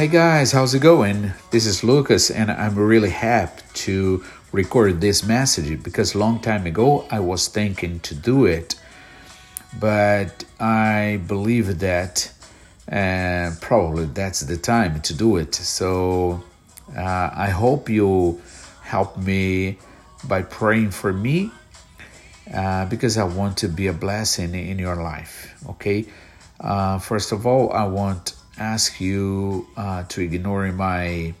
Hey guys, how's it going? This is Lucas, and I'm really happy to record this message because a long time ago I was thinking to do it, but I believe that uh, probably that's the time to do it. So uh, I hope you help me by praying for me uh, because I want to be a blessing in your life. Okay. Uh, first of all, I want ask you uh, to ignore my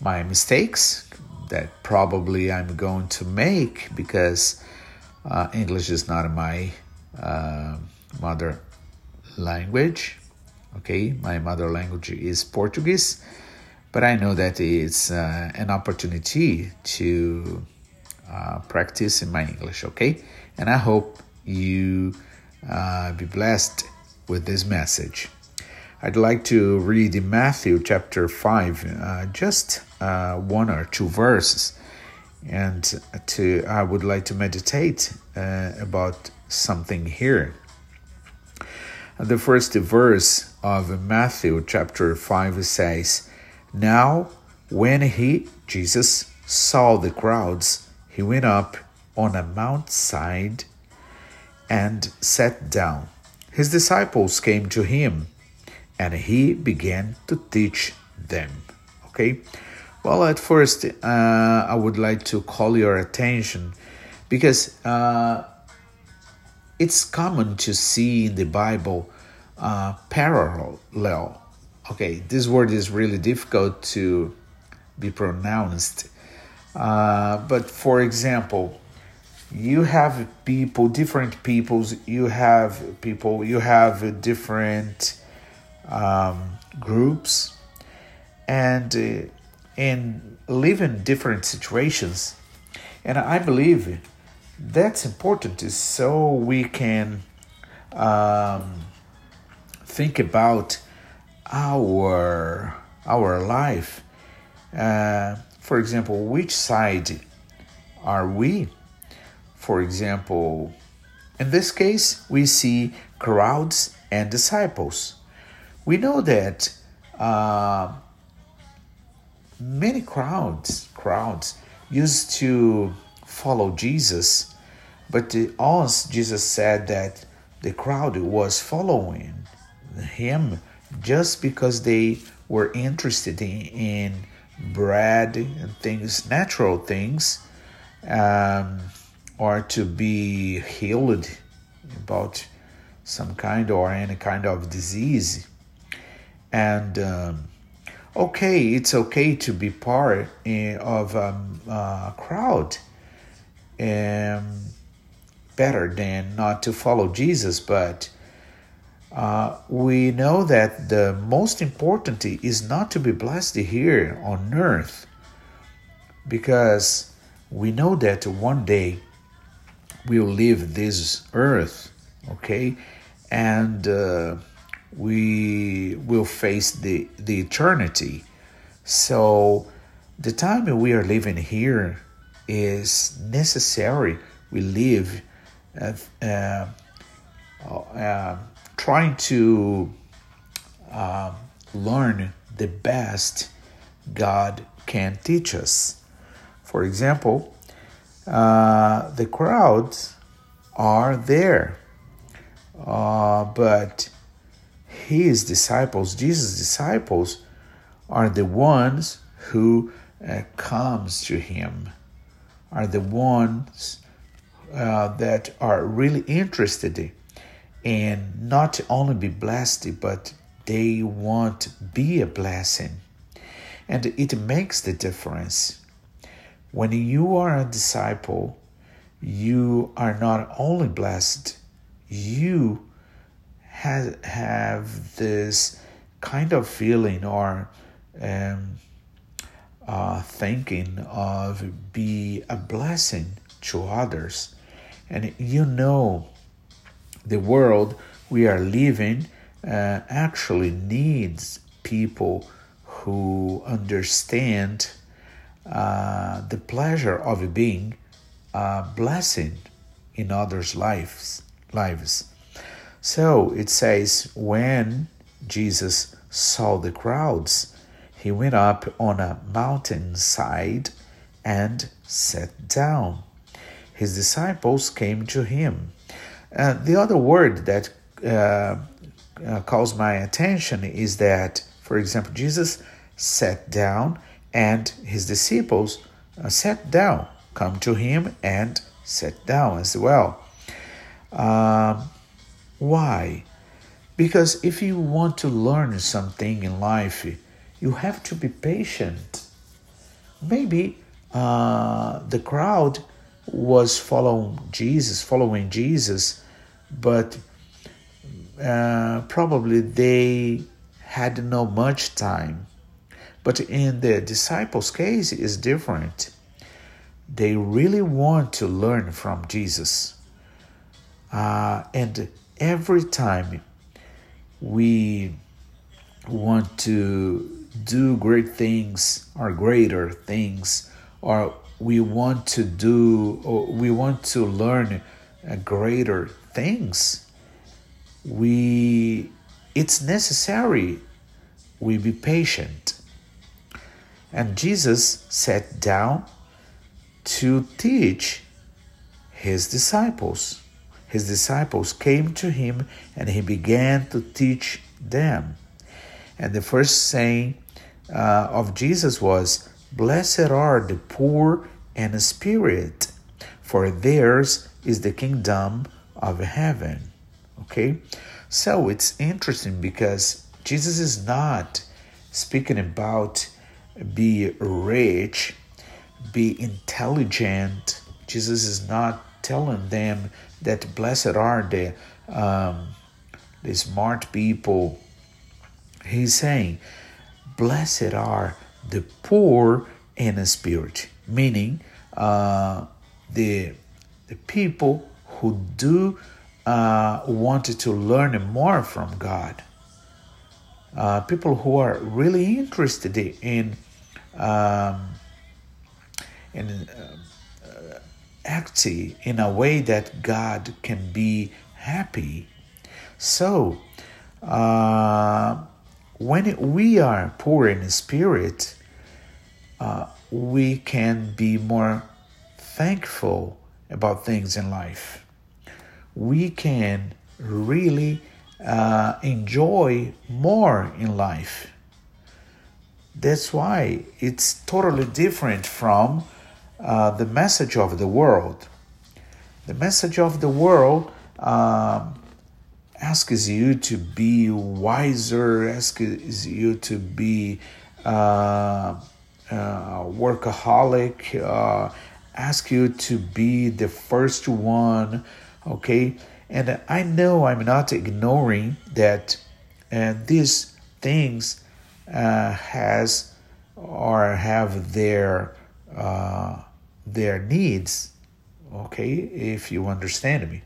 my mistakes that probably I'm going to make because uh, English is not my uh, mother language. Okay, my mother language is Portuguese, but I know that it's uh, an opportunity to uh, practice in my English. Okay, and I hope you uh, be blessed with this message. I'd like to read in Matthew chapter 5, uh, just uh, one or two verses. And to I would like to meditate uh, about something here. The first verse of Matthew chapter 5 says, Now when he, Jesus, saw the crowds, he went up on a mountainside and sat down. His disciples came to him and he began to teach them. Okay? Well, at first, uh, I would like to call your attention because uh, it's common to see in the Bible uh, parallel. Okay, this word is really difficult to be pronounced. Uh, but for example, you have people, different peoples, you have people, you have different um, groups and uh, live in different situations. And I believe that's important so we can um, think about our our life. Uh, for example, which side are we? For example, in this case, we see crowds and disciples we know that uh, many crowds crowds used to follow Jesus, but the, us Jesus said that the crowd was following him just because they were interested in, in bread and things, natural things, um, or to be healed about some kind or any kind of disease and um, okay, it's okay to be part of um, a crowd. Um, better than not to follow Jesus, but uh, we know that the most important is not to be blessed here on earth because we know that one day we'll leave this earth, okay? And uh, we will face the, the eternity. So the time we are living here is necessary. We live uh, uh, uh, trying to um, learn the best God can teach us. For example, uh, the crowds are there, uh, but his disciples, Jesus' disciples, are the ones who uh, comes to him, are the ones uh, that are really interested in not only be blessed, but they want to be a blessing. And it makes the difference. When you are a disciple, you are not only blessed, you has have this kind of feeling or um, uh, thinking of be a blessing to others, and you know the world we are living uh, actually needs people who understand uh, the pleasure of being a blessing in others' lives lives. So it says, when Jesus saw the crowds, he went up on a mountainside and sat down. His disciples came to him. Uh, the other word that uh, uh, calls my attention is that, for example, Jesus sat down and his disciples uh, sat down, come to him and sat down as well. Um, why? Because if you want to learn something in life, you have to be patient. Maybe uh, the crowd was following Jesus, following Jesus, but uh, probably they had no much time. But in the disciples' case, is different. They really want to learn from Jesus, uh, and every time we want to do great things or greater things or we want to do or we want to learn uh, greater things we it's necessary we be patient. And jesus sat down to teach his disciples his disciples came to him and he began to teach them and the first saying uh, of jesus was Blessed are the poor in spirit, for theirs is the kingdom of heaven. Okay? So it's interesting because Jesus is not speaking about be rich, be intelligent. Jesus is not telling them that blessed are the um, the smart people. He's saying, blessed are the poor in spirit, meaning uh, the the people who do uh, wanted to learn more from God. Uh, people who are really interested in um, in uh, acting in a way that God can be happy. So, uh, when we are poor in spirit, uh, we can be more thankful about things in life. We can really uh, enjoy more in life. That's why it's totally different from uh, the message of the world. The message of the world um, asks you to be wiser, asks you to be uh, uh, workaholic, uh, ask you to be the first one, okay? And I know I'm not ignoring that uh, these things uh, has or have their uh, their needs, okay? If you understand me.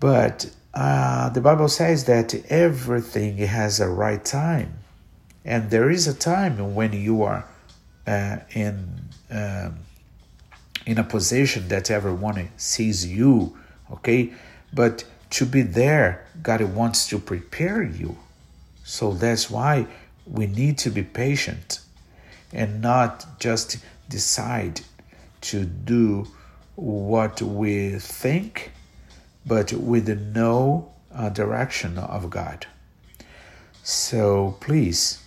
But uh, the Bible says that everything has a right time. And there is a time when you are uh, in um, in a position that everyone sees you, okay? But to be there, God wants to prepare you. So that's why we need to be patient and not just decide to do what we think, but with no uh, direction of God. So please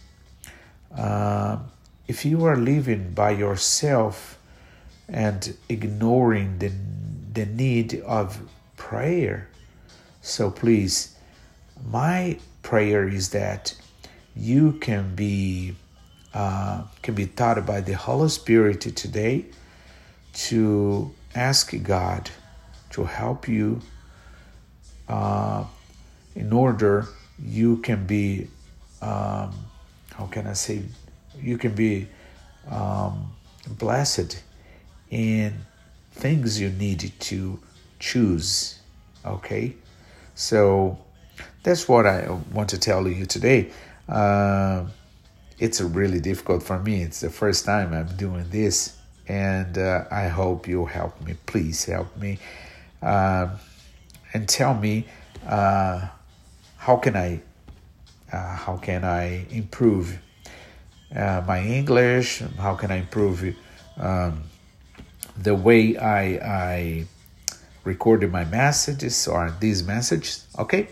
uh, if you are living by yourself and ignoring the, the need of prayer, so please, my prayer is that you can be uh, can be taught by the Holy Spirit today to ask God to help you uh, in order you can be um, how can I say, you can be um, blessed in things you need to choose. Okay, so that's what I want to tell you today. Uh, it's really difficult for me. It's the first time I'm doing this, and uh, I hope you help me. Please help me uh, and tell me uh, how can I Uh, how can I improve uh, my English? How can I improve um, the way I, I recorded my messages or these messages? Okay.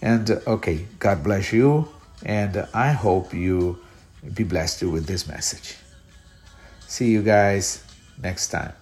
And uh, okay, God bless you. And I hope you be blessed with this message. See you guys next time.